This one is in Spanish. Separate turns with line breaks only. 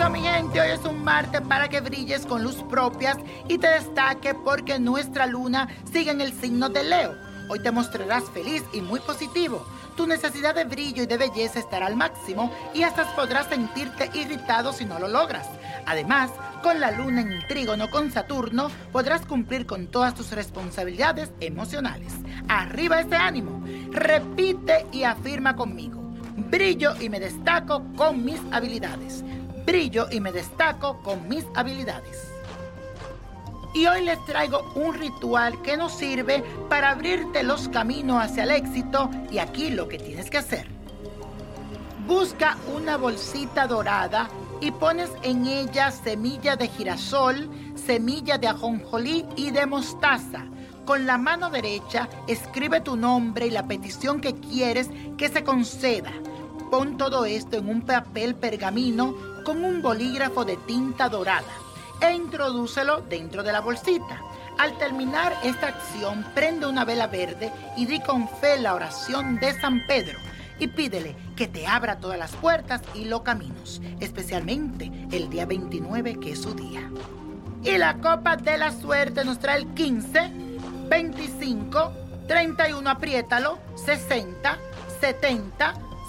Eso, mi gente, hoy es un martes para que brilles con luz propias y te destaque porque nuestra luna sigue en el signo de Leo. Hoy te mostrarás feliz y muy positivo. Tu necesidad de brillo y de belleza estará al máximo y hasta podrás sentirte irritado si no lo logras. Además, con la luna en trígono con Saturno, podrás cumplir con todas tus responsabilidades emocionales. Arriba ese ánimo. Repite y afirma conmigo. Brillo y me destaco con mis habilidades. Brillo y me destaco con mis habilidades. Y hoy les traigo un ritual que nos sirve para abrirte los caminos hacia el éxito y aquí lo que tienes que hacer. Busca una bolsita dorada y pones en ella semilla de girasol, semilla de ajonjolí y de mostaza. Con la mano derecha escribe tu nombre y la petición que quieres que se conceda. Pon todo esto en un papel pergamino con un bolígrafo de tinta dorada e introdúcelo dentro de la bolsita. Al terminar esta acción, prende una vela verde y di con fe la oración de San Pedro y pídele que te abra todas las puertas y los caminos, especialmente el día 29 que es su día. Y la copa de la suerte nos trae el 15, 25, 31, apriétalo, 60, 70,